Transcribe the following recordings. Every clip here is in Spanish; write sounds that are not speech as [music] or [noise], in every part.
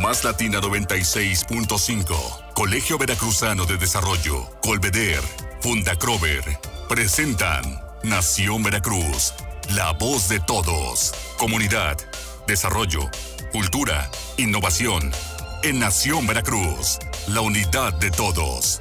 Más Latina 96.5, Colegio Veracruzano de Desarrollo, Colveder, Fundacrover, presentan Nación Veracruz, la voz de todos. Comunidad, desarrollo, cultura, innovación. En Nación Veracruz, la unidad de todos.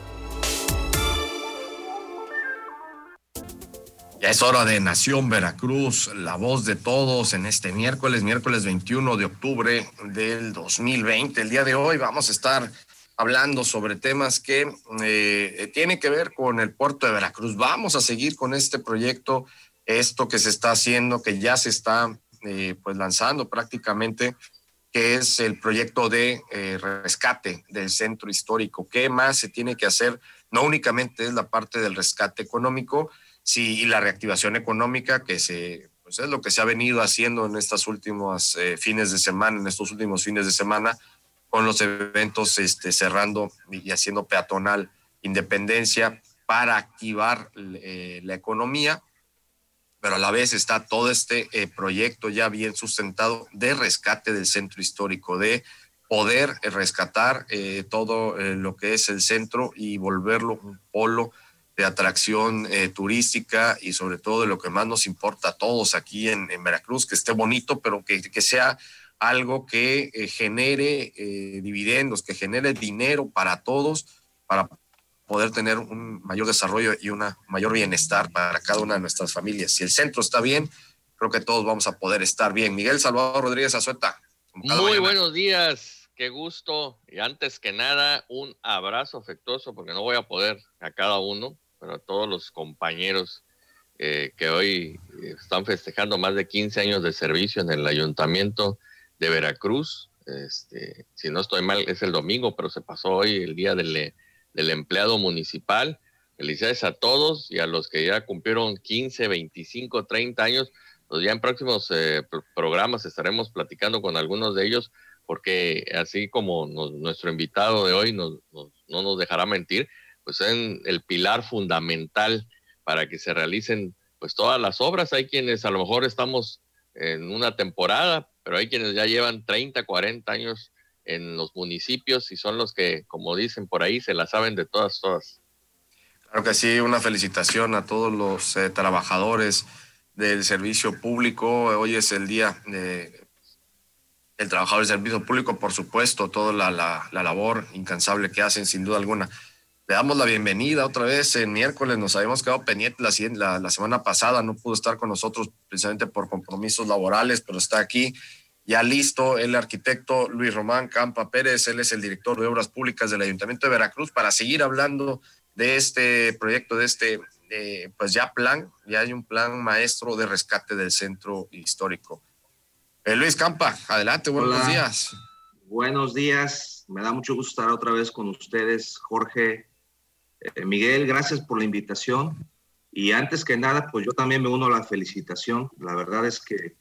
Ya es hora de Nación Veracruz, la voz de todos en este miércoles, miércoles 21 de octubre del 2020. El día de hoy vamos a estar hablando sobre temas que eh, tienen que ver con el puerto de Veracruz. Vamos a seguir con este proyecto, esto que se está haciendo, que ya se está eh, pues lanzando prácticamente, que es el proyecto de eh, rescate del centro histórico. ¿Qué más se tiene que hacer? No únicamente es la parte del rescate económico, Sí, y la reactivación económica que se, pues es lo que se ha venido haciendo en estos últimos eh, fines de semana, en estos últimos fines de semana, con los eventos este, cerrando y haciendo peatonal independencia para activar eh, la economía, pero a la vez está todo este eh, proyecto ya bien sustentado de rescate del centro histórico, de poder rescatar todo lo que es el centro y volverlo un polo de atracción eh, turística y sobre todo de lo que más nos importa a todos aquí en, Veracruz, que esté bonito, pero que, que sea algo que eh, genere eh, dividendos, que genere dinero para todos, para poder tener un mayor desarrollo y un mayor bienestar para cada una de nuestras familias. Si el centro está bien, creo que todos vamos a poder estar bien. Miguel Salvador Rodríguez Azueta. Muy buenos días, qué gusto. Y antes que nada, un abrazo afectuoso, porque no voy a poder a cada uno, bueno, a todos los compañeros eh, que hoy están festejando más de 15 años de servicio en el ayuntamiento de Veracruz. Este, si no estoy mal, es el domingo, pero se pasó hoy el día del, del empleado municipal. Felicidades a todos y a los que ya cumplieron 15, 25, 30 años. Pues ya en próximos eh, programas estaremos platicando con algunos de ellos, porque así como nuestro invitado de hoy no nos dejará mentir, pues en el pilar fundamental para que se realicen pues todas las obras. Hay quienes a lo mejor estamos en una temporada, pero hay quienes ya llevan 30, 40 años en los municipios y son los que, como dicen por ahí, se la saben de todas, todas. Claro que sí, una felicitación a todos los eh, trabajadores del servicio público. Hoy es el día de el trabajador del servicio público, por supuesto, toda la, la labor incansable que hacen, sin duda alguna. Le damos la bienvenida otra vez en miércoles. Nos habíamos quedado pendientes la, la, semana pasada. No pudo estar con nosotros precisamente por compromisos laborales, pero está aquí ya listo el arquitecto Luis Román Campa Pérez. Él es el director de Obras Públicas del Ayuntamiento de Veracruz para seguir hablando de este proyecto, de este, pues ya plan. Ya hay un plan maestro de rescate del centro histórico. Eh, Luis Campa, adelante, buenos días. Buenos días, me da mucho gusto estar otra vez con ustedes, Jorge, eh, Miguel, gracias por la invitación. Y antes que nada, pues yo también me uno a la felicitación. La verdad es que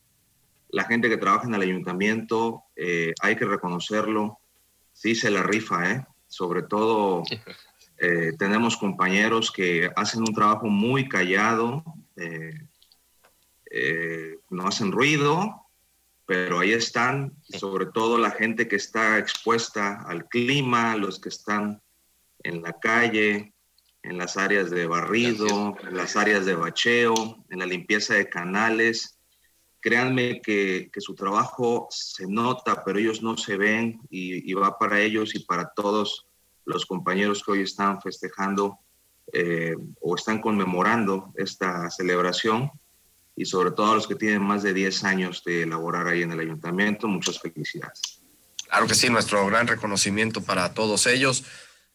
la gente que trabaja en el ayuntamiento, eh, hay que reconocerlo, sí se la rifa, ¿eh? Sobre todo [laughs] eh, tenemos compañeros que hacen un trabajo muy callado, no hacen ruido, pero ahí están, sobre todo la gente que está expuesta al clima, los que están en la calle, en las áreas de barrido, en las áreas de bacheo, en la limpieza de canales. Créanme que, su trabajo se nota, pero ellos no se ven y, va para ellos y para todos los compañeros que hoy están festejando eh, o están conmemorando esta celebración y sobre todo a los que tienen más de 10 años de laborar ahí en el ayuntamiento. Muchas felicidades. Claro que sí, nuestro gran reconocimiento para todos ellos.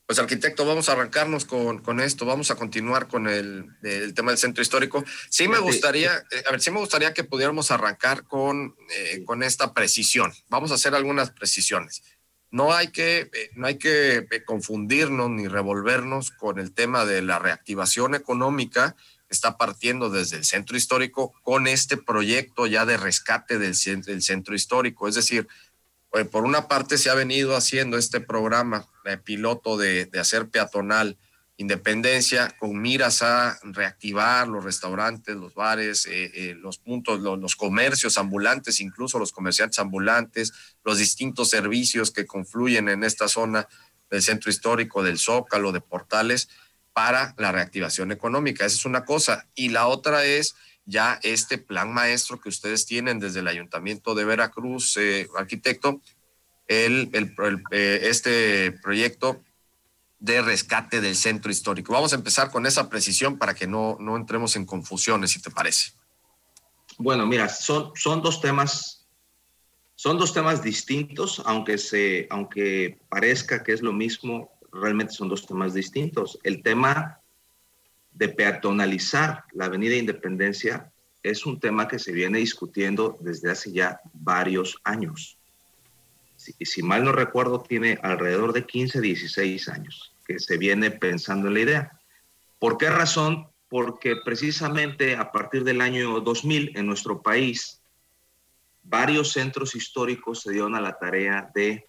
Pues arquitecto, vamos a arrancarnos con, con esto, vamos a continuar con el, el, tema del centro histórico. Sí me gustaría, eh, a ver, sí me gustaría que pudiéramos arrancar con, eh, con esta precisión. Vamos a hacer algunas precisiones. No hay que, eh, no hay que confundirnos ni revolvernos con el tema de la reactivación económica que está partiendo desde el centro histórico con este proyecto ya de rescate del, del centro histórico. Es decir, eh, por una parte se ha venido haciendo este programa de piloto de, hacer peatonal Independencia con miras a reactivar los restaurantes, los bares, eh, eh, los puntos, los comercios ambulantes, incluso los comerciantes ambulantes, los distintos servicios que confluyen en esta zona del centro histórico, del Zócalo, de Portales, para la reactivación económica. Esa es una cosa. Y la otra es ya este plan maestro que ustedes tienen desde el Ayuntamiento de Veracruz, eh, arquitecto, el, este proyecto de rescate del centro histórico. Vamos a empezar con esa precisión para que no, no entremos en confusiones, si te parece. Bueno, mira, son, son dos temas, son dos temas distintos, aunque, se, aunque parezca que es lo mismo, realmente son dos temas distintos. El tema de peatonalizar la Avenida Independencia es un tema que se viene discutiendo desde hace ya varios años. Si, si mal no recuerdo, tiene alrededor de 15, 16 años que se viene pensando en la idea. ¿Por qué razón? Porque precisamente a partir del año 2000 en nuestro país, varios centros históricos se dieron a la tarea de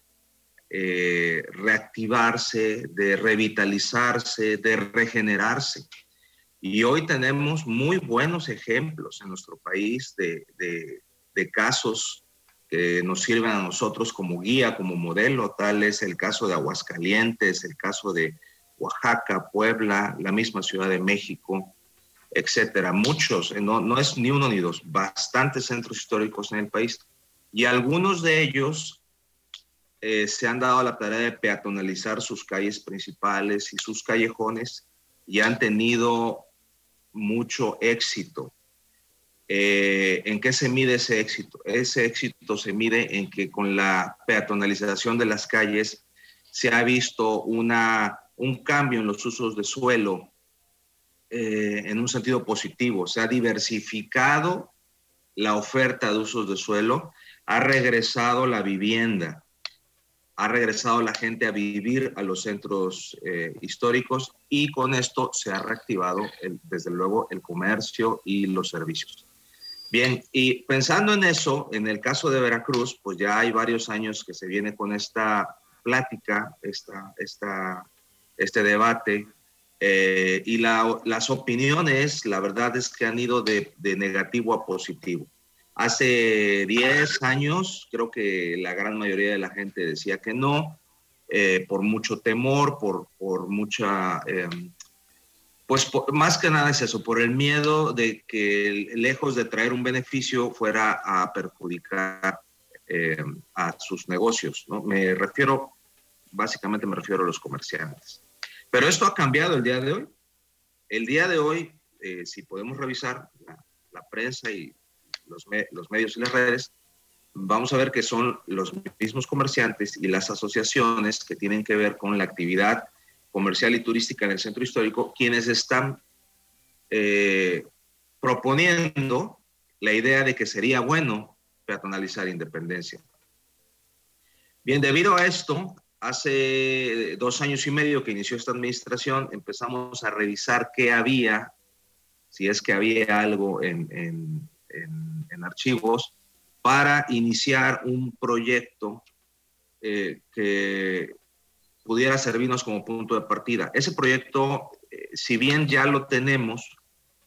eh, reactivarse, de revitalizarse, de regenerarse. Y hoy tenemos muy buenos ejemplos en nuestro país de, de, casos que nos sirven a nosotros como guía, como modelo. Tal es el caso de Aguascalientes, el caso de Oaxaca, Puebla, la misma Ciudad de México, etcétera. Muchos, eh, no, no es ni uno ni dos, bastantes centros históricos en el país. Y algunos de ellos eh, se han dado la tarea de peatonalizar sus calles principales y sus callejones y han tenido mucho éxito. Eh, ¿En qué se mide ese éxito? Ese éxito se mide en que con la peatonalización de las calles se ha visto una, un cambio en los usos de suelo eh, en un sentido positivo. Se ha diversificado la oferta de usos de suelo, ha regresado la vivienda, ha regresado la gente a vivir a los centros eh, históricos y con esto se ha reactivado, desde luego, el comercio y los servicios. Bien, y pensando en eso, en el caso de Veracruz, pues ya hay varios años que se viene con esta plática, esta, esta, este debate, eh, y las opiniones, la verdad es que han ido de, negativo a positivo. Hace 10 años, creo que la gran mayoría de la gente decía que no, eh, por mucho temor, por, por mucha em, pues más que nada es eso, por el miedo de que lejos de traer un beneficio fuera a perjudicar eh, a sus negocios. ¿no? Me refiero, básicamente me refiero a los comerciantes. Pero esto ha cambiado el día de hoy. El día de hoy, eh, si podemos revisar la, prensa y los, medios y las redes, vamos a ver que son los mismos comerciantes y las asociaciones que tienen que ver con la actividad comercial y turística en el centro histórico, quienes están eh, proponiendo la idea de que sería bueno peatonalizar Independencia. Bien, debido a esto, hace dos años y medio que inició esta administración, empezamos a revisar qué había, si es que había algo en, en, archivos, para iniciar un proyecto eh, que pudiera servirnos como punto de partida. Ese proyecto, eh, si bien ya lo tenemos,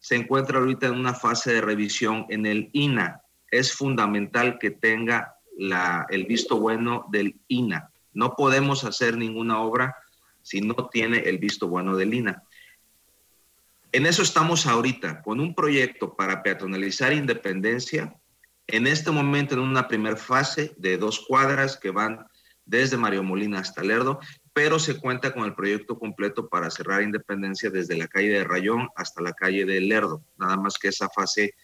se encuentra ahorita en una fase de revisión en el INA. Es fundamental que tenga la, el visto bueno del INA. No podemos hacer ninguna obra si no tiene el visto bueno del INA. En eso estamos ahorita, con un proyecto para peatonalizar Independencia, en este momento en una primera fase de dos cuadras que van desde Mario Molina hasta Lerdo, pero se cuenta con el proyecto completo para cerrar Independencia desde la calle de Rayón hasta la calle de Lerdo. Nada más que esa fase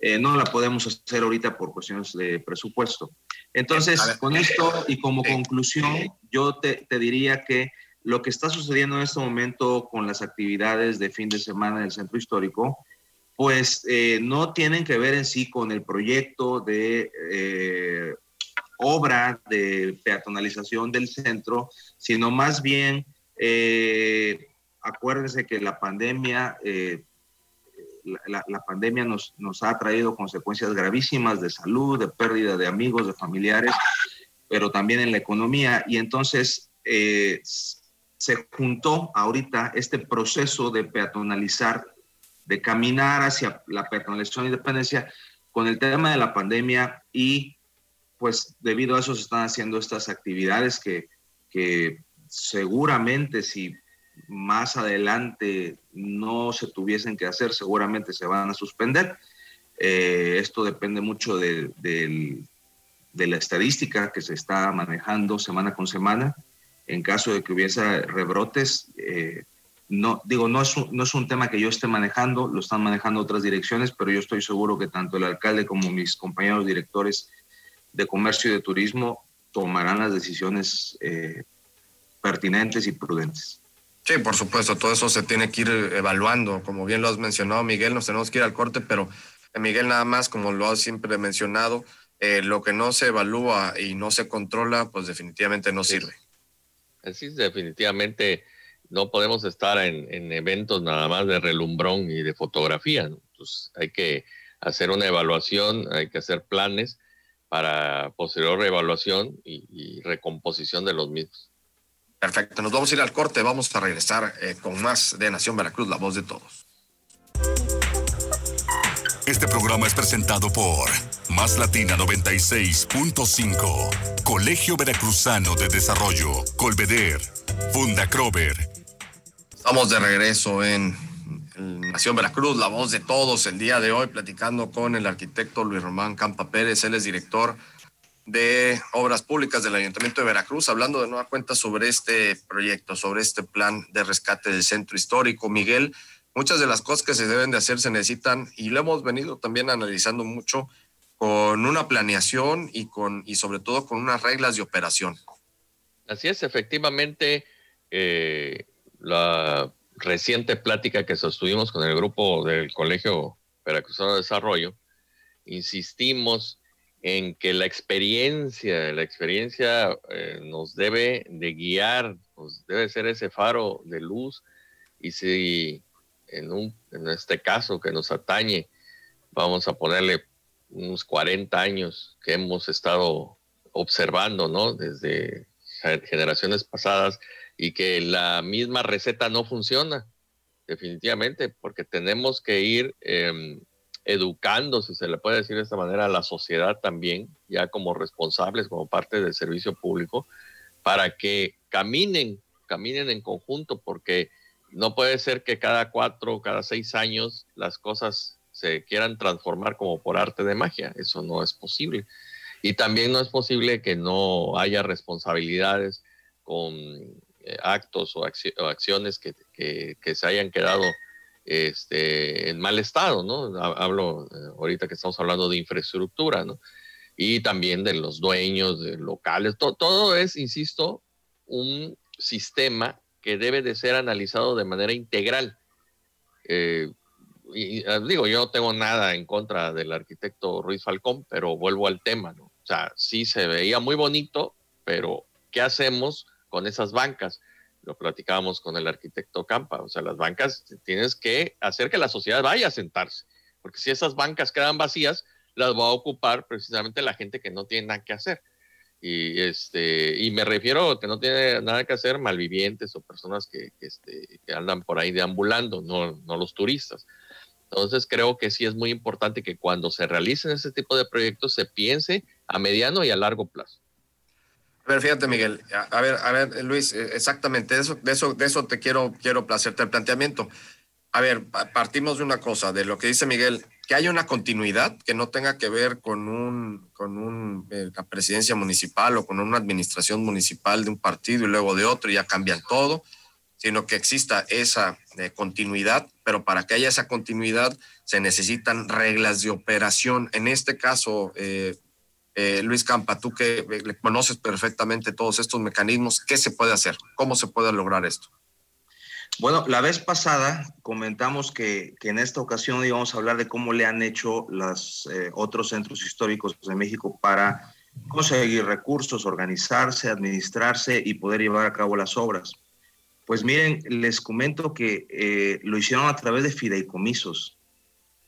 eh, no la podemos hacer ahorita por cuestiones de presupuesto. Entonces, con esto y como conclusión, yo te, diría que lo que está sucediendo en este momento con las actividades de fin de semana del centro histórico, pues eh, no tienen que ver en sí con el proyecto de eh, obra de peatonalización del centro, sino más bien, eh, acuérdense que la pandemia, eh, la, pandemia nos, nos ha traído consecuencias gravísimas de salud, de pérdida de amigos, de familiares, pero también en la economía. Y entonces, se juntó ahorita este proceso de peatonalizar, de caminar hacia la peatonalización de independencia con el tema de la pandemia y pues debido a eso se están haciendo estas actividades que, que seguramente si más adelante no se tuviesen que hacer, seguramente se van a suspender. Eh, esto depende mucho de, la estadística que se está manejando semana con semana. En caso de que hubiese rebrotes, eh, no, digo, no es, un, no es un tema que yo esté manejando, lo están manejando otras direcciones, pero yo estoy seguro que tanto el alcalde como mis compañeros directores de comercio y de turismo tomarán las decisiones eh, pertinentes y prudentes. Sí, por supuesto, todo eso se tiene que ir evaluando. Como bien lo has mencionado, Miguel, nos tenemos que ir al corte, pero eh, Miguel, nada más, como lo has siempre mencionado, eh, lo que no se evalúa y no se controla, pues definitivamente no sirve. Así definitivamente no podemos estar en, eventos nada más de relumbrón y de fotografía. Pues hay que hacer una evaluación, hay que hacer planes para posterior evaluación y recomposición de los mismos. Perfecto, nos vamos a ir al corte, vamos a regresar eh, con más de Nación Veracruz, la voz de todos. Este programa es presentado por Más Latina 96.5, Colegio Veracruzano de Desarrollo, Colveder, Funda Crover. Estamos de regreso en Nación Veracruz, la voz de todos, el día de hoy platicando con el arquitecto Luis Román Campa Pérez, él es director de Obras Públicas del Ayuntamiento de Veracruz, hablando de nueva cuenta sobre este proyecto, sobre este plan de rescate del centro histórico. Miguel, muchas de las cosas que se deben de hacer se necesitan y lo hemos venido también analizando mucho con una planeación y con y sobre todo con unas reglas de operación. Así es, efectivamente, eh, la reciente plática que sostuvimos con el grupo del Colegio Veracruzano de Desarrollo, insistimos en que la experiencia, la experiencia eh, nos debe de guiar, nos debe ser ese faro de luz y si en, un, en este caso que nos atañe, vamos a ponerle unos 40 años que hemos estado observando, ¿no? Desde generaciones pasadas y que la misma receta no funciona, definitivamente, porque tenemos que ir em, educando, si se le puede decir de esta manera, a la sociedad también, ya como responsables, como parte del servicio público, para que caminen, caminen en conjunto, porque no puede ser que cada cuatro, cada seis años las cosas se quieran transformar como por arte de magia. Eso no es posible. Y también no es posible que no haya responsabilidades con eh, actos o, acciones que, que se hayan quedado este, en mal estado, ¿no? Hablo eh, ahorita que estamos hablando de infraestructura, ¿no? Y también de los dueños de locales. todo es, insisto, un sistema que debe de ser analizado de manera integral. Eh, y ah, digo, yo no tengo nada en contra del arquitecto Ruiz Falcón, pero vuelvo al tema, ¿no? O sea, sí se veía muy bonito, pero ¿qué hacemos con esas bancas? lo platicábamos con el arquitecto Campa, o sea, las bancas tienes que hacer que la sociedad vaya a sentarse, porque si esas bancas quedan vacías, las va a ocupar precisamente la gente que no tiene nada que hacer. Y, este, y me refiero que no tiene nada que hacer malvivientes o personas que, este, que andan por ahí deambulando, no, no los turistas. Entonces creo que sí es muy importante que cuando se realicen ese tipo de proyectos se piense a mediano y a largo plazo. A ver, fíjate, Miguel. A, ver, a ver, Luis, eh, exactamente, de eso, de eso, de eso te quiero, quiero placerte el planteamiento. A ver, partimos de una cosa, de lo que dice Miguel, que haya una continuidad que no tenga que ver con un, con un, eh, la presidencia municipal o con una administración municipal de un partido y luego de otro y ya cambian todo, sino que exista esa eh, continuidad, pero para que haya esa continuidad se necesitan reglas de operación. En este caso, eh, eh, Luis Campa, tú que eh, conoces perfectamente todos estos mecanismos, ¿qué se puede hacer? ¿Cómo se puede lograr esto? Bueno, la vez pasada comentamos que, en esta ocasión íbamos a hablar de cómo le han hecho los eh, otros centros históricos de México para conseguir recursos, organizarse, administrarse y poder llevar a cabo las obras. Pues miren, les comento que lo hicieron a través de fideicomisos.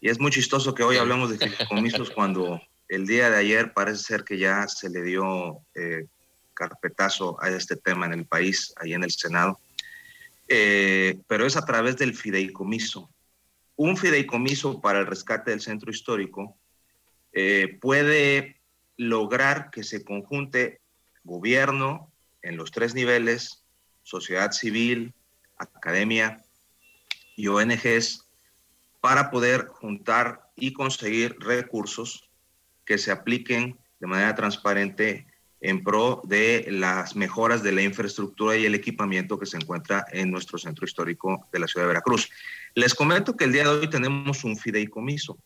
Y es muy chistoso que hoy hablamos de fideicomisos [laughs] cuando el día de ayer parece ser que ya se le dio eh, carpetazo a este tema en el país, ahí en el Senado. Eh, pero es a través del fideicomiso. Un fideicomiso para el rescate del centro histórico eh, puede lograr que se conjunte gobierno en los tres niveles, sociedad civil, academia y ONGs, para poder juntar y conseguir recursos que se apliquen de manera transparente en pro de las mejoras de la infraestructura y el equipamiento que se encuentra en nuestro centro histórico de la ciudad de Veracruz. Les comento que el día de hoy tenemos un fideicomiso.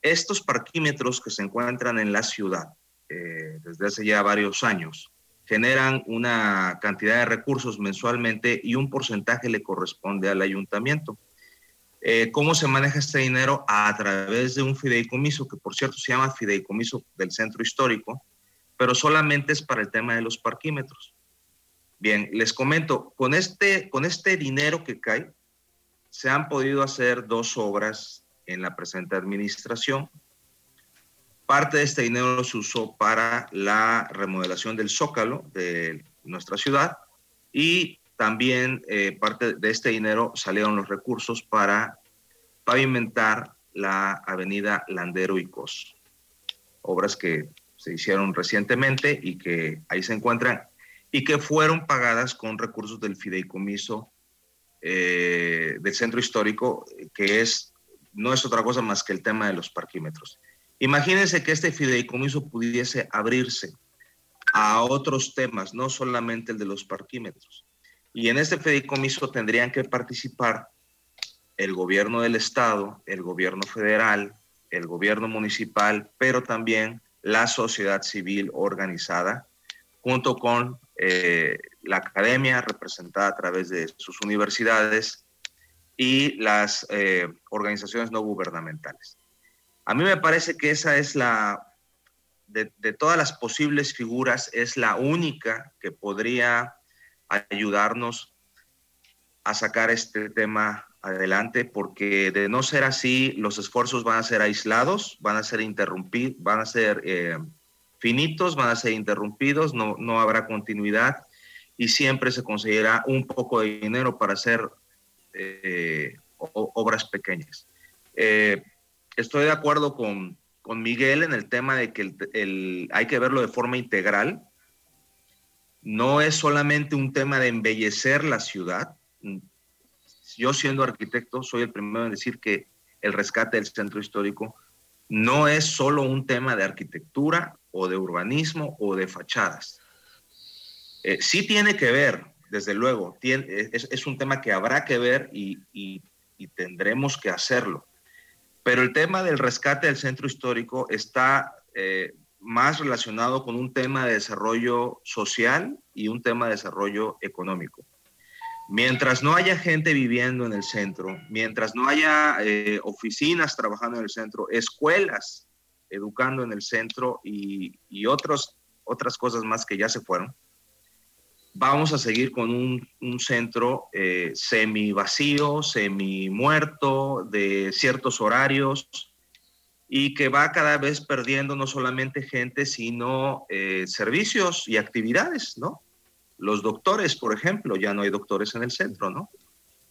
Estos parquímetros que se encuentran en la ciudad eh, desde hace ya varios años generan una cantidad de recursos mensualmente y un porcentaje le corresponde al ayuntamiento. Eh, ¿Cómo se maneja este dinero? A través de un fideicomiso, que por cierto se llama fideicomiso del centro histórico, pero solamente es para el tema de los parquímetros. Bien, les comento, con este, con este dinero que cae, se han podido hacer dos obras en la presente administración. Parte de este dinero se usó para la remodelación del zócalo de nuestra ciudad y también eh, parte de este dinero salieron los recursos para pavimentar la avenida Landero y Cos. Obras que se hicieron recientemente y que ahí se encuentran y que fueron pagadas con recursos del fideicomiso eh, del centro histórico, que es, no es otra cosa más que el tema de los parquímetros. Imagínense que este fideicomiso pudiese abrirse a otros temas, no solamente el de los parquímetros. Y en este fideicomiso tendrían que participar el gobierno del estado, el gobierno federal, el gobierno municipal, pero también la sociedad civil organizada, junto con eh, la academia representada a través de sus universidades y las eh, organizaciones no gubernamentales. A mí me parece que esa es la, de, de, todas las posibles figuras, es la única que podría ayudarnos a sacar este tema adelante, porque de no ser así, los esfuerzos van a ser aislados, van a ser interrumpidos, van a ser eh, finitos, van a ser interrumpidos, no, no habrá continuidad y siempre se conseguirá un poco de dinero para hacer eh, obras pequeñas. Eh, estoy de acuerdo con, con, Miguel en el tema de que el, hay que verlo de forma integral. No es solamente un tema de embellecer la ciudad, yo siendo arquitecto soy el primero en decir que el rescate del centro histórico no es solo un tema de arquitectura o de urbanismo o de fachadas. Eh, sí tiene que ver, desde luego, es, un tema que habrá que ver y, tendremos que hacerlo. Pero el tema del rescate del centro histórico está eh, más relacionado con un tema de desarrollo social y un tema de desarrollo económico. Mientras no haya gente viviendo en el centro, mientras no haya eh, oficinas trabajando en el centro, escuelas educando en el centro y, otros, otras cosas más que ya se fueron, vamos a seguir con un, un centro eh, semi vacío, semi muerto, de ciertos horarios y que va cada vez perdiendo no solamente gente, sino eh, servicios y actividades, ¿no? Los doctores, por ejemplo, ya no hay doctores en el centro, ¿no?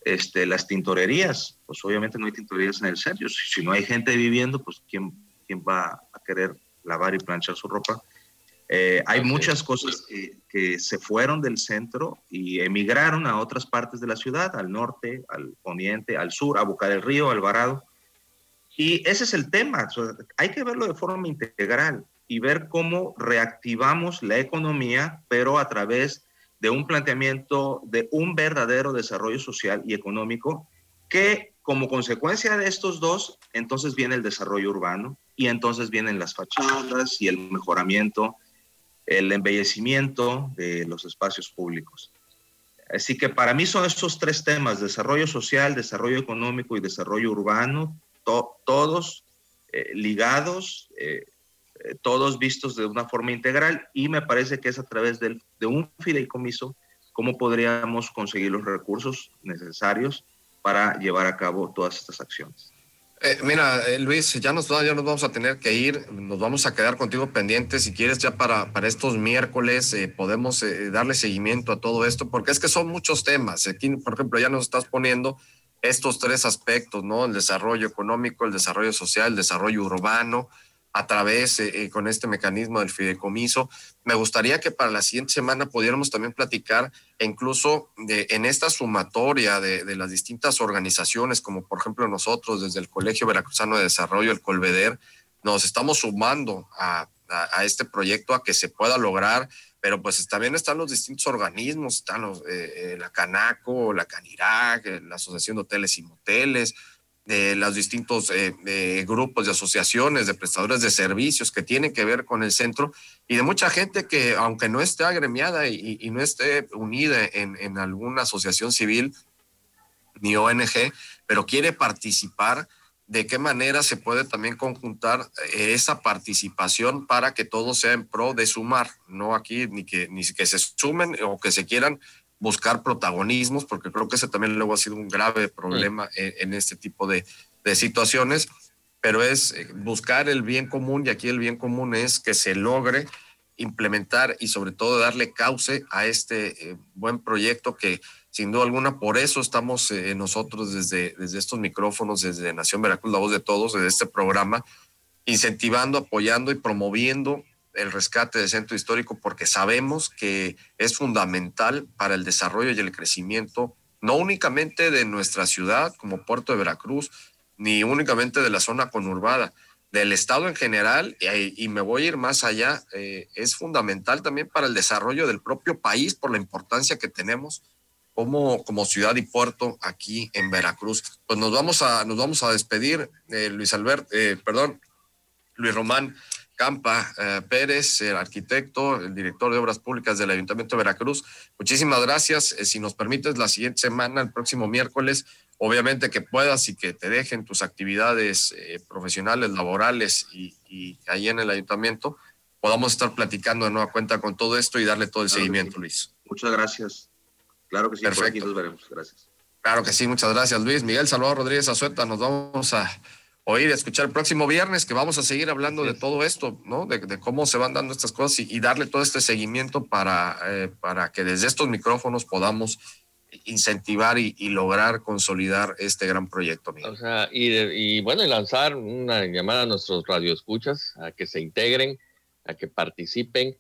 Este, las tintorerías, pues obviamente no hay tintorerías en el centro. Si, no hay gente viviendo, pues ¿quién, quién va a querer lavar y planchar su ropa? Eh, hay muchas cosas que, que, se fueron del centro y emigraron a otras partes de la ciudad, al norte, al poniente, al sur, a Boca del Río, Alvarado. Y ese es el tema. O sea, hay que verlo de forma integral y ver cómo reactivamos la economía, pero a través de un planteamiento de un verdadero desarrollo social y económico que como consecuencia de estos dos, entonces viene el desarrollo urbano y entonces vienen las fachadas y el mejoramiento, el embellecimiento de los espacios públicos. Así que para mí son estos tres temas, desarrollo social, desarrollo económico y desarrollo urbano, to todos eh, ligados, eh, todos vistos de una forma integral y me parece que es a través del, de un fideicomiso cómo podríamos conseguir los recursos necesarios para llevar a cabo todas estas acciones. Eh, mira, eh, Luis, ya nos, ya nos vamos a tener que ir, nos vamos a quedar contigo pendientes. Si quieres, ya para, para estos miércoles eh, podemos darle seguimiento a todo esto, porque es que son muchos temas. Aquí, por ejemplo, ya nos estás poniendo estos tres aspectos, ¿no? El desarrollo económico, el desarrollo social, el desarrollo urbano, a través eh, eh, con este mecanismo del fideicomiso. Me gustaría que para la siguiente semana pudiéramos también platicar e incluso de, en esta sumatoria de, de, las distintas organizaciones, como por ejemplo nosotros desde el Colegio Veracruzano de Desarrollo, el Colveder, nos estamos sumando a, a, este proyecto a que se pueda lograr, pero pues también están los distintos organismos, están los, eh, la Canaco, la Canirac, la Asociación de Hoteles y Moteles, de los distintos eh, grupos de asociaciones de prestadores de servicios que tienen que ver con el centro y de mucha gente que aunque no esté agremiada y, no esté unida en, en, alguna asociación civil ni ONG, pero quiere participar, de qué manera se puede también conjuntar eh, esa participación para que todo sea en pro de sumar, no aquí ni que, ni que se sumen o que se quieran buscar protagonismos, porque creo que ese también luego ha sido un grave problema en, este tipo de, situaciones, pero es eh, buscar el bien común y aquí el bien común es que se logre implementar y sobre todo darle cauce a este eh, buen proyecto que sin duda alguna por eso estamos eh, nosotros desde, desde estos micrófonos, desde Nación Veracruz, la voz de todos, desde este programa, incentivando, apoyando y promoviendo el rescate del centro histórico porque sabemos que es fundamental para el desarrollo y el crecimiento, no únicamente de nuestra ciudad como Puerto de Veracruz, ni únicamente de la zona conurbada, del Estado en general, y, me voy a ir más allá, eh, es fundamental también para el desarrollo del propio país por la importancia que tenemos como, como ciudad y puerto aquí en Veracruz. Pues nos vamos a, nos vamos a despedir, eh, Luis Albert, eh, perdón, Luis Román. Campa eh, Pérez, el arquitecto, el director de Obras Públicas del Ayuntamiento de Veracruz. Muchísimas gracias. Eh, si nos permites, la siguiente semana, el próximo miércoles, obviamente que puedas y que te dejen tus actividades eh, profesionales, laborales y, ahí en el ayuntamiento, podamos estar platicando de nueva cuenta con todo esto y darle todo el seguimiento, Luis. Muchas gracias. Claro que sí, Perfecto. aquí nos veremos. Gracias. Claro que sí, muchas gracias, Luis. Miguel Salvador Rodríguez Azueta, nos vamos a oír, escuchar el próximo viernes, que vamos a seguir hablando de todo esto, ¿no? De, cómo se van dando estas cosas y, darle todo este seguimiento para, eh, para que desde estos micrófonos podamos incentivar y, lograr consolidar este gran proyecto. O sea, y, y, bueno, y lanzar una llamada a nuestros radioescuchas a que se integren, a que participen,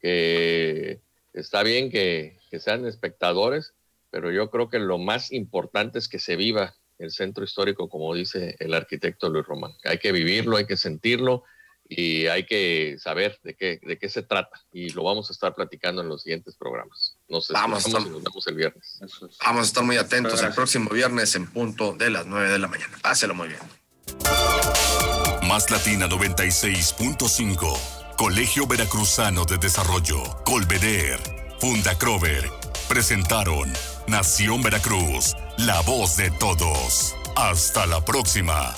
que está bien que, que sean espectadores, pero yo creo que lo más importante es que se viva el centro histórico, como dice el arquitecto Luis Román. Hay que vivirlo, hay que sentirlo y hay que saber de qué, de qué se trata. Y lo vamos a estar platicando en los siguientes programas. Nos vamos nos vemos el viernes. Vamos a estar muy atentos el próximo viernes en punto de las 9 de la mañana. Páselo muy bien. Más Latina 96.5. Colegio Veracruzano de Desarrollo. Colveder. Funda Crover. Presentaron Nación Veracruz, la voz de todos. Hasta la próxima.